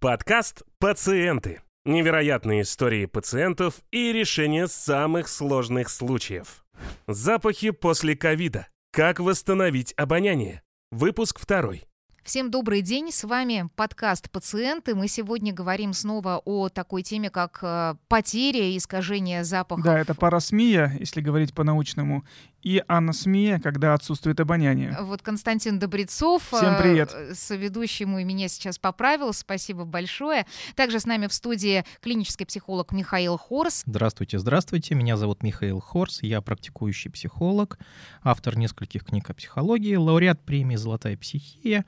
Подкаст «Пациенты». Невероятные истории пациентов и решение самых сложных случаев. Запахи после ковида. Как восстановить обоняние? Выпуск второй. Всем добрый день, с вами подкаст «Пациенты». Мы сегодня говорим снова о такой теме, как э, потеря и искажение запаха. Да, это парасмия, если говорить по-научному, и анасмия, когда отсутствует обоняние. Вот Константин Добрецов, Всем привет. э, соведущий мой, меня сейчас поправил, спасибо большое. Также с нами в студии клинический психолог Михаил Хорс. Здравствуйте, здравствуйте. Меня зовут Михаил Хорс. Я практикующий психолог, автор нескольких книг о психологии, лауреат премии «Золотая психия»,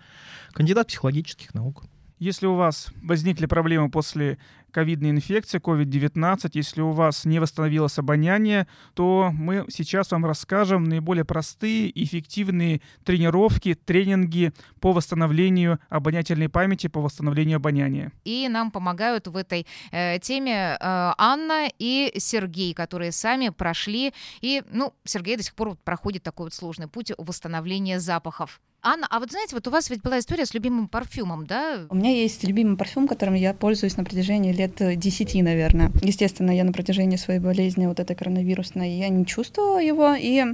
кандидат психологических наук. Если у вас возникли проблемы после ковидной инфекции, COVID-19, если у вас не восстановилось обоняние, то мы сейчас вам расскажем наиболее простые и эффективные тренировки, тренинги по восстановлению обонятельной памяти, по восстановлению обоняния. И нам помогают в этой э, теме э, Анна и Сергей, которые сами прошли. И, ну, Сергей до сих пор вот проходит такой вот сложный путь восстановления запахов. Анна, а вот знаете, вот у вас ведь была история с любимым парфюмом, да? У меня есть любимый парфюм, которым я пользуюсь на протяжении лет 10, наверное. Естественно, я на протяжении своей болезни, вот этой коронавирусной, я не чувствовала его. И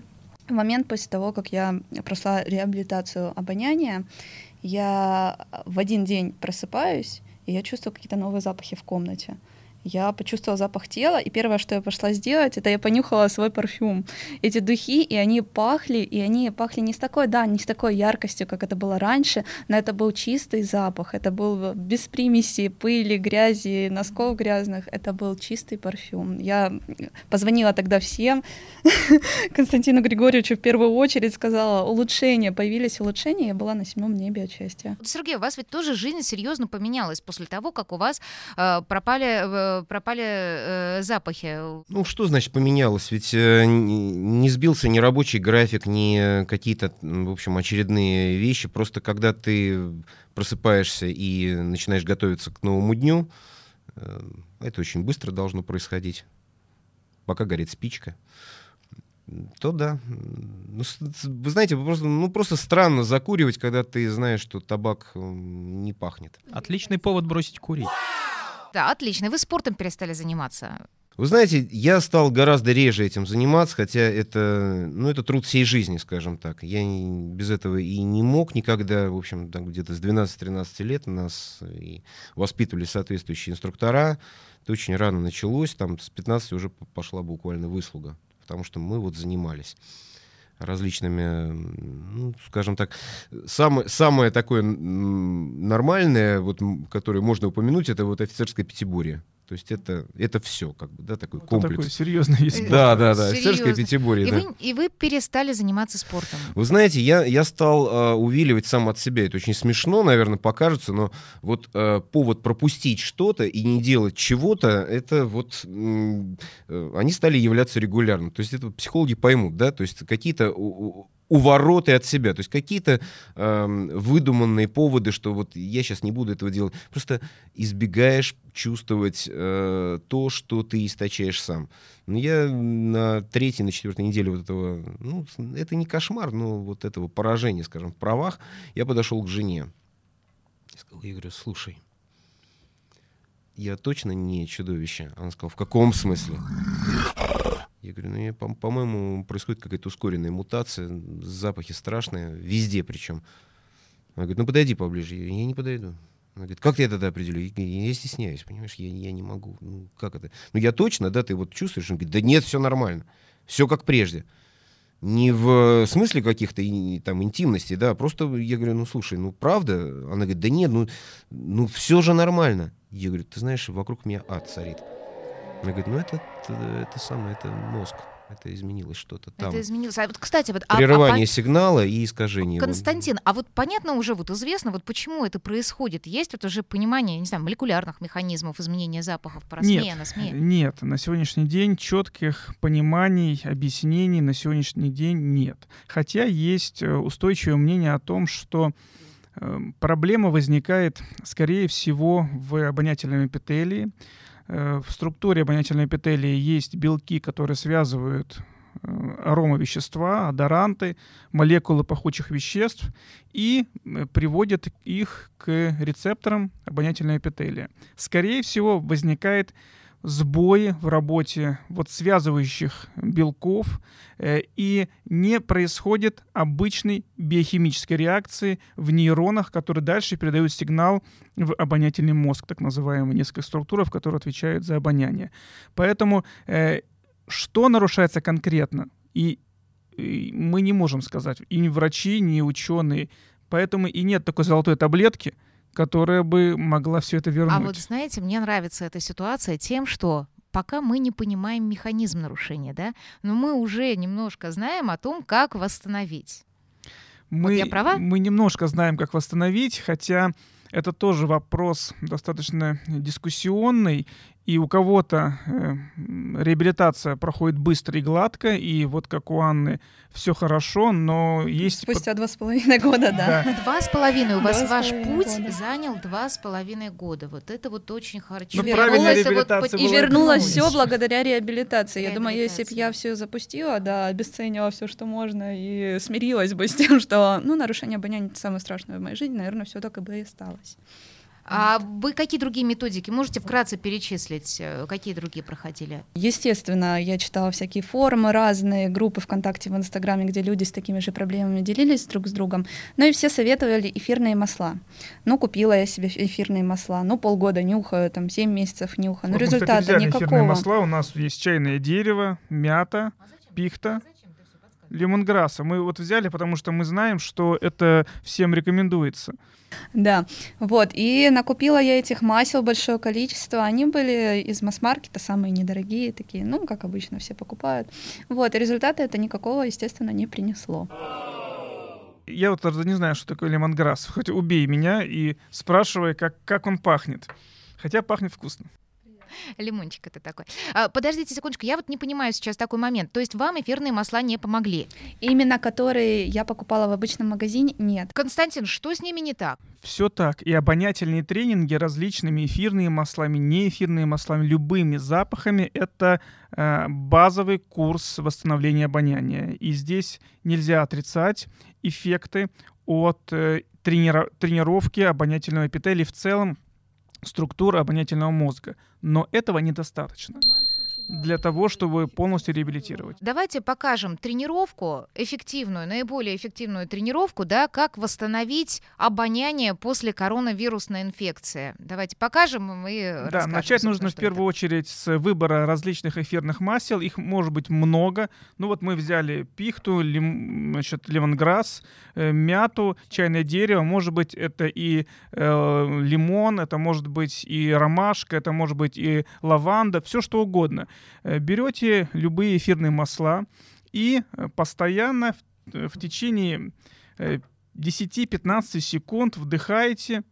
в момент после того, как я прошла реабилитацию обоняния, я в один день просыпаюсь, и я чувствую какие-то новые запахи в комнате я почувствовала запах тела, и первое, что я пошла сделать, это я понюхала свой парфюм. Эти духи, и они пахли, и они пахли не с такой, да, не с такой яркостью, как это было раньше, но это был чистый запах, это был без примеси, пыли, грязи, носков грязных, это был чистый парфюм. Я позвонила тогда всем, Константину Григорьевичу в первую очередь сказала, улучшения, появились улучшения, я была на седьмом небе от счастья. Сергей, у вас ведь тоже жизнь серьезно поменялась после того, как у вас э, пропали э, пропали э, запахи. Ну, что значит поменялось? Ведь э, не сбился ни рабочий график, ни какие-то, в общем, очередные вещи. Просто когда ты просыпаешься и начинаешь готовиться к новому дню, э, это очень быстро должно происходить, пока горит спичка то да. Ну, вы знаете, просто, ну, просто странно закуривать, когда ты знаешь, что табак не пахнет. Отличный повод бросить курить. Да, отлично. Вы спортом перестали заниматься. Вы знаете, я стал гораздо реже этим заниматься, хотя это, ну, это труд всей жизни, скажем так. Я не, без этого и не мог никогда, в общем, там где-то с 12-13 лет нас и воспитывали соответствующие инструктора. Это очень рано началось, там с 15 уже пошла буквально выслуга, потому что мы вот занимались различными, ну, скажем так, самое, самое такое нормальное, вот, которое можно упомянуть, это вот офицерская пятиборье. То есть это, это все, как бы, да, такой вот комплекс. Такой серьезный есть. Да, да, да, офицерская пятиборье. И, да. вы, и вы перестали заниматься спортом. Вы знаете, я, я стал э, увиливать сам от себя. Это очень смешно, наверное, покажется, но вот э, повод пропустить что-то и не делать чего-то, это вот э, они стали являться регулярно. То есть это психологи поймут, да, то есть какие-то увороты от себя. То есть какие-то э, выдуманные поводы, что вот я сейчас не буду этого делать. Просто избегаешь чувствовать э, то, что ты источаешь сам. Но я на третьей, на четвертой неделе вот этого, ну, это не кошмар, но вот этого поражения, скажем, в правах, я подошел к жене. Я сказал, я слушай, я точно не чудовище. Она сказала, в каком смысле? Я говорю, ну, по-моему, происходит какая-то ускоренная мутация, запахи страшные, везде причем. Она говорит, ну подойди поближе. Я, я не подойду. Она говорит, как я тогда определю? Я, я стесняюсь, понимаешь, я, я не могу. Ну, как это? Ну, я точно, да, ты вот чувствуешь? Он говорит, да нет, все нормально. Все как прежде. Не в смысле каких-то там интимностей, да, просто я говорю, ну, слушай, ну, правда? Она говорит, да нет, ну, ну все же нормально. Я говорю, ты знаешь, вокруг меня ад царит. Она говорит, ну это, это, это самое, это мозг. Это изменилось что-то там. Это изменилось. А вот, кстати, вот... Прерывание а, а, сигнала и искажение. Константин, а вот понятно уже, вот известно, вот почему это происходит? Есть вот уже понимание, не знаю, молекулярных механизмов изменения запахов по нет, СМИ? Нет, на сегодняшний день четких пониманий, объяснений на сегодняшний день нет. Хотя есть э, устойчивое мнение о том, что э, проблема возникает, скорее всего, в обонятельном эпителии, в структуре обонятельной эпителии есть белки, которые связывают аромавещества, адоранты, молекулы пахучих веществ и приводит их к рецепторам обонятельного эпителия. Скорее всего, возникает сбои в работе вот связывающих белков э, и не происходит обычной биохимической реакции в нейронах, которые дальше передают сигнал в обонятельный мозг, так называемый, несколько структур, которые отвечают за обоняние. Поэтому э, что нарушается конкретно? И мы не можем сказать, и ни врачи, ни ученые. Поэтому и нет такой золотой таблетки – которая бы могла все это вернуть. А вот знаете, мне нравится эта ситуация тем, что пока мы не понимаем механизм нарушения, да, но мы уже немножко знаем о том, как восстановить. Мы, вот я права? Мы немножко знаем, как восстановить, хотя это тоже вопрос достаточно дискуссионный, и у кого-то э, реабилитация проходит быстро и гладко, и вот как у Анны все хорошо, но есть... Спустя два с половиной года, да. Два с половиной. У вас ваш путь занял два с половиной года. Вот это вот очень хорошо. Ну, правильная реабилитация И вернулось все благодаря реабилитации. Я думаю, если бы я все запустила, да, обесценила все, что можно, и смирилась бы с тем, что, ну, нарушение обоняния — это самое страшное в моей жизни, наверное, все так и бы и осталось. А вы какие другие методики можете вкратце перечислить? Э, какие другие проходили? Естественно, я читала всякие форумы, разные группы ВКонтакте, в Инстаграме, где люди с такими же проблемами делились друг с другом. Ну и все советовали эфирные масла. Ну, купила я себе эфирные масла. Ну, полгода нюхаю, там, 7 месяцев нюхаю. Но вот результата мы, кстати, никакого. эфирные масла у нас есть чайное дерево, мята, а пихта лемонграсса. Мы вот взяли, потому что мы знаем, что это всем рекомендуется. Да, вот, и накупила я этих масел большое количество, они были из масс-маркета, самые недорогие такие, ну, как обычно все покупают. Вот, и результата это никакого, естественно, не принесло. Я вот не знаю, что такое лемонграсс, хоть убей меня и спрашивай, как, как он пахнет. Хотя пахнет вкусно. Лимончик это такой. А, подождите секундочку, я вот не понимаю сейчас такой момент. То есть вам эфирные масла не помогли? Именно которые я покупала в обычном магазине, нет. Константин, что с ними не так? Все так. И обонятельные тренинги различными эфирными маслами, неэфирными маслами, любыми запахами — это э, базовый курс восстановления обоняния. И здесь нельзя отрицать эффекты от э, тренира- тренировки обонятельного эпителия в целом структуры обонятельного мозга. Но этого недостаточно для того, чтобы полностью реабилитировать. Давайте покажем тренировку, эффективную, наиболее эффективную тренировку, да, как восстановить обоняние после коронавирусной инфекции. Давайте покажем и Да, начать нужно в первую это. очередь с выбора различных эфирных масел. Их может быть много. Ну вот мы взяли пихту, лим, значит, лемонграсс, э, мяту, чайное дерево. Может быть это и э, лимон, это может быть и ромашка, это может быть и лаванда, все что угодно. Э, берете любые эфирные масла и э, постоянно в, э, в течение 10-15 секунд вдыхаете,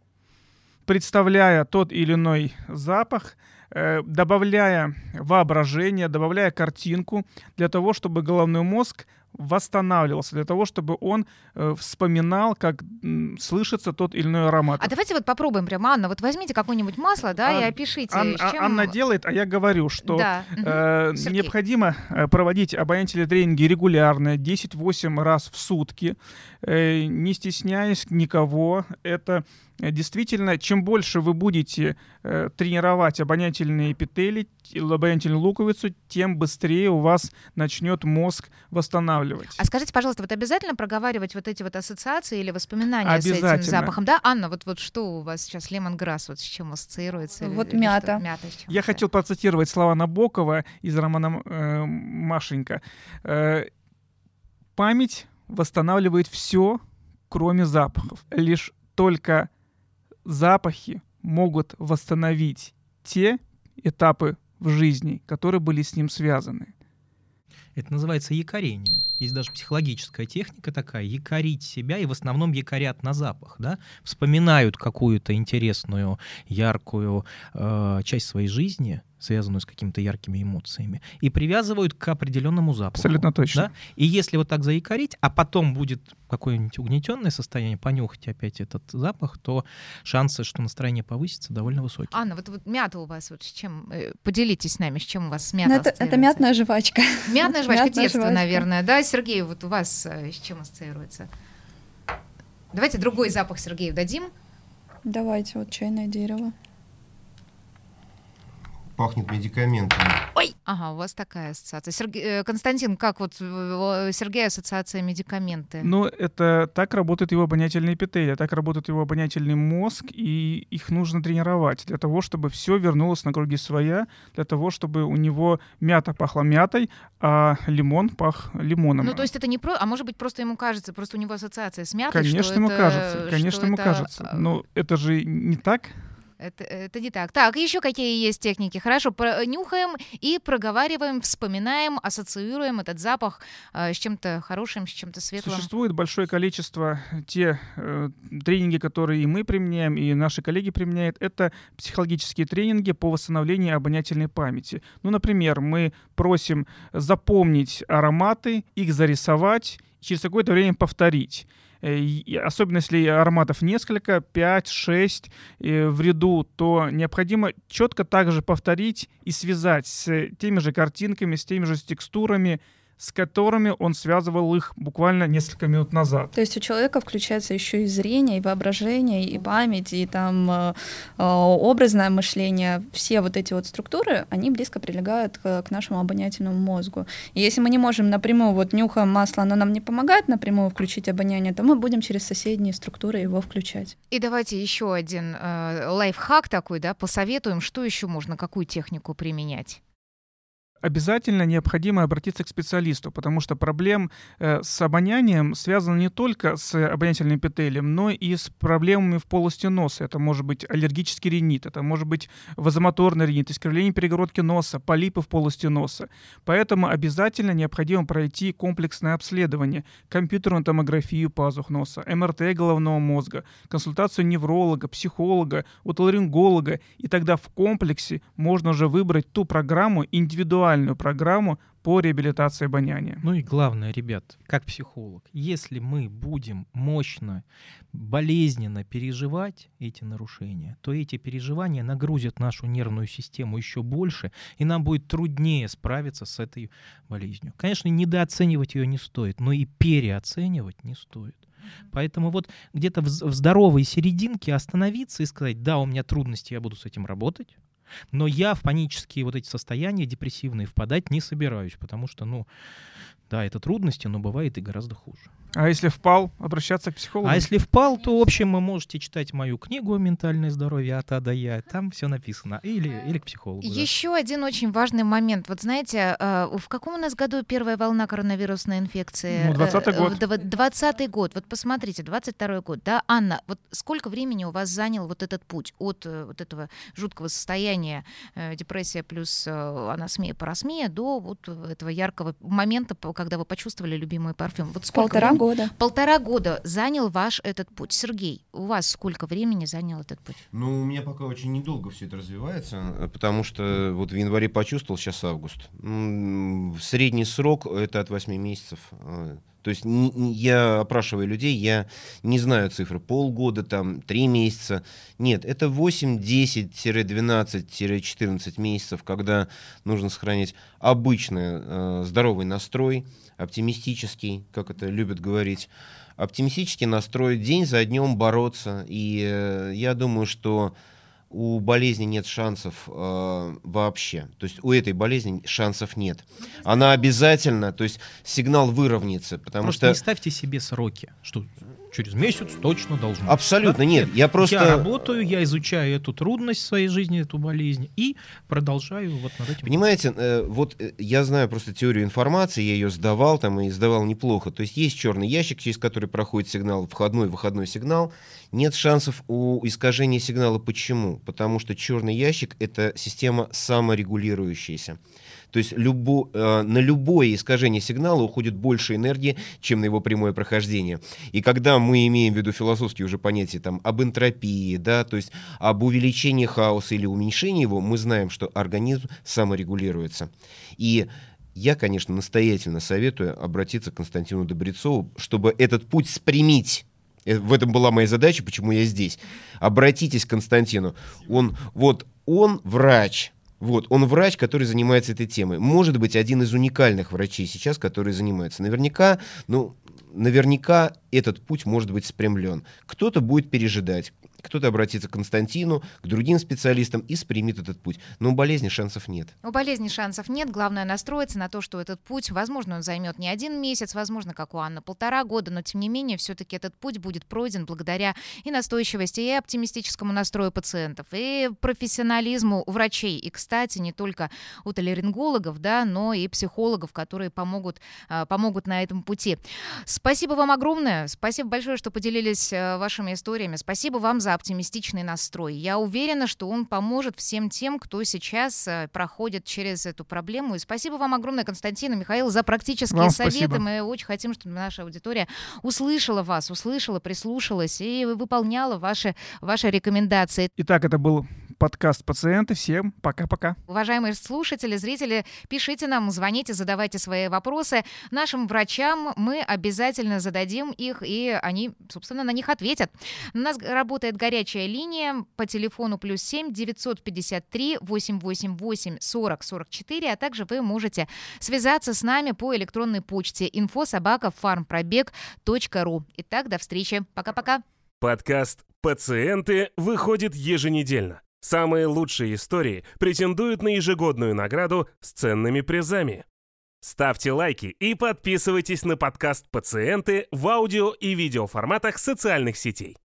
представляя тот или иной запах, добавляя воображение, добавляя картинку для того, чтобы головной мозг восстанавливался, для того, чтобы он э, вспоминал, как м, слышится тот или иной аромат. А давайте вот попробуем прямо, Анна, вот возьмите какое-нибудь масло, да, а, и опишите. Ан- чем... Анна делает, а я говорю, что да. э, необходимо э, проводить обонятельные тренинги регулярно, 10-8 раз в сутки, э, не стесняясь никого. Это Э, действительно, чем больше вы будете э, тренировать обонятельные эпители, обонятельную луковицу, тем быстрее у вас начнет мозг восстанавливать. А скажите, пожалуйста, вот обязательно проговаривать вот эти вот ассоциации или воспоминания с этим запахом? Да, Анна, вот, вот что у вас сейчас лемонграсс, вот с чем ассоциируется? Вот или, мята. мята Я хотел процитировать слова Набокова из романа э, «Машенька». Э, «Память восстанавливает все, кроме запахов. Лишь только запахи могут восстановить те этапы в жизни, которые были с ним связаны. Это называется якорение. Есть даже психологическая техника такая, якорить себя, и в основном якорят на запах, да, вспоминают какую-то интересную, яркую э, часть своей жизни, связанную с какими-то яркими эмоциями, и привязывают к определенному запаху. Абсолютно точно. Да? И если вот так заикарить, а потом будет какое-нибудь угнетенное состояние, понюхать опять этот запах, то шансы, что настроение повысится, довольно высокие. Анна, вот, вот мята у вас, вот с чем, э, поделитесь с нами, с чем у вас мята Ну, это, это мятная жвачка. Мятная жвачка Мятная детства, жвачка. наверное, да? Сергей, вот у вас э, с чем ассоциируется? Давайте другой запах Сергею дадим. Давайте, вот чайное дерево. Пахнет медикаментами. Ага, у вас такая ассоциация. Серге- э, Константин, как вот э, Сергей ассоциация медикаменты? Ну, это так работает его обонятельный эпителий, так работает его обонятельный мозг, и их нужно тренировать для того, чтобы все вернулось на круги своя, для того, чтобы у него мята пахла мятой, а лимон пах лимоном. Ну, то есть это не про... А может быть, просто ему кажется, просто у него ассоциация с мятой, Конечно, что ему это- кажется, конечно, что ему это, кажется. э, Но это же не так. Это, это не так. Так, еще какие есть техники? Хорошо, про- нюхаем и проговариваем, вспоминаем, ассоциируем этот запах э, с чем-то хорошим, с чем-то светлым. Существует большое количество те э, тренинги, которые и мы применяем, и наши коллеги применяют. Это психологические тренинги по восстановлению обонятельной памяти. Ну, например, мы просим запомнить ароматы, их зарисовать, через какое-то время повторить. Особенно если ароматов несколько, 5-6 в ряду, то необходимо четко также повторить и связать с теми же картинками, с теми же текстурами, с которыми он связывал их буквально несколько минут назад. То есть у человека включается еще и зрение, и воображение, и память, и там э, э, образное мышление. Все вот эти вот структуры, они близко прилегают к, к нашему обонятельному мозгу. И если мы не можем напрямую, вот нюхаем масло, оно нам не помогает напрямую включить обоняние, то мы будем через соседние структуры его включать. И давайте еще один э, лайфхак такой, да, посоветуем, что еще можно, какую технику применять. Обязательно необходимо обратиться к специалисту, потому что проблем э, с обонянием связано не только с обонятельным эпителием, но и с проблемами в полости носа. Это может быть аллергический ринит, это может быть вазомоторный ринит, искривление перегородки носа, полипы в полости носа. Поэтому обязательно необходимо пройти комплексное обследование, компьютерную томографию пазух носа, МРТ головного мозга, консультацию невролога, психолога, отоларинголога, и тогда в комплексе можно уже выбрать ту программу, индивидуальную программу по реабилитации обоняния. Ну и главное, ребят, как психолог, если мы будем мощно, болезненно переживать эти нарушения, то эти переживания нагрузят нашу нервную систему еще больше, и нам будет труднее справиться с этой болезнью. Конечно, недооценивать ее не стоит, но и переоценивать не стоит. Поэтому вот где-то в здоровой серединке остановиться и сказать, да, у меня трудности, я буду с этим работать, но я в панические вот эти состояния депрессивные впадать не собираюсь, потому что, ну, да, это трудности, но бывает и гораздо хуже. А если впал, обращаться к психологу? А если впал, то, в общем, вы можете читать мою книгу «Ментальное здоровье от А до Я». Там все написано. Или, или к психологу. да. Еще один очень важный момент. Вот знаете, э, в каком у нас году первая волна коронавирусной инфекции? Ну, 20-й Э, год. в дв- 20-й год. Вот посмотрите, 22-й год, да? Анна, вот сколько времени у вас занял вот этот путь от э, вот этого жуткого состояния, э, депрессия плюс э, анасмия, парасмия, до вот этого яркого момента, когда вы почувствовали любимый парфюм? Вот сколько Полтора времени- года. Полтора года занял ваш этот путь. Сергей, у вас сколько времени занял этот путь? Ну, у меня пока очень недолго все это развивается, потому что вот в январе почувствовал, сейчас август. Средний срок это от 8 месяцев. То есть я опрашиваю людей, я не знаю цифры, полгода, там, 3 месяца. Нет, это 8, 10-12-14 месяцев, когда нужно сохранять обычный э, здоровый настрой, оптимистический, как это любят говорить, оптимистический настрой, день за днем бороться. И э, я думаю, что у болезни нет шансов э, вообще. То есть у этой болезни шансов нет. Она обязательно, то есть сигнал выровняется, потому Просто что... не ставьте себе сроки, что через месяц точно должно. Абсолютно Да? нет. Я просто... Я работаю, я изучаю эту трудность в своей жизни, эту болезнь, и продолжаю вот над этим. Понимаете, э, вот э, я знаю просто теорию информации, я ее сдавал там и сдавал неплохо. То есть есть черный ящик, через который проходит сигнал, входной, выходной сигнал. Нет шансов у искажения сигнала. Почему? Потому что черный ящик это система саморегулирующаяся. То есть любо, э, на любое искажение сигнала уходит больше энергии, чем на его прямое прохождение. И когда мы имеем в виду философские уже понятия там, об энтропии, да, то есть об увеличении хаоса или уменьшении его, мы знаем, что организм саморегулируется. И я, конечно, настоятельно советую обратиться к Константину Добрецову, чтобы этот путь спрямить Э, в этом была моя задача, почему я здесь. Обратитесь к Константину. Он, вот, он врач. Вот, он врач, который занимается этой темой. Может быть, один из уникальных врачей сейчас, который занимается. Наверняка, ну, наверняка этот путь может быть спрямлен. Кто-то будет пережидать, кто-то обратится к Константину, к другим специалистам и спрямит этот путь. Но у болезни шансов нет. У болезни шансов нет. Главное настроиться на то, что этот путь, возможно, он займет не один месяц, возможно, как у Анны, полтора года, но тем не менее, все-таки этот путь будет пройден благодаря и настойчивости, и оптимистическому настрою пациентов, и профессионализму врачей. И, кстати, не только у толерингологов, да, но и психологов, которые помогут, а, помогут на этом пути. Спасибо вам огромное. Спасибо большое, что поделились э, вашими историями. Спасибо вам за оптимистичный настрой. Я уверена, что он поможет всем тем, кто сейчас э, проходит через эту проблему. И спасибо вам огромное, Константин и Михаил, за практические Вам советы. спасибо. Мы очень хотим, чтобы наша аудитория услышала вас, услышала, прислушалась и выполняла ваши, ваши рекомендации. Итак, это был подкаст «Пациенты». Всем пока-пока. Уважаемые слушатели, зрители, пишите нам, звоните, задавайте свои вопросы. Нашим врачам мы обязательно зададим их, и они, собственно, на них ответят. У нас работает горячая линия по телефону плюс 7 953 888 40 44, а также вы можете связаться с нами по электронной почте info.farmpробег.ру. Итак, до встречи. Пока-пока. Подкаст «Пациенты» выходит еженедельно. Самые лучшие истории претендуют на ежегодную награду с ценными призами. Ставьте лайки и подписывайтесь на подкаст «Пациенты» в аудио и видеоформатах социальных сетей.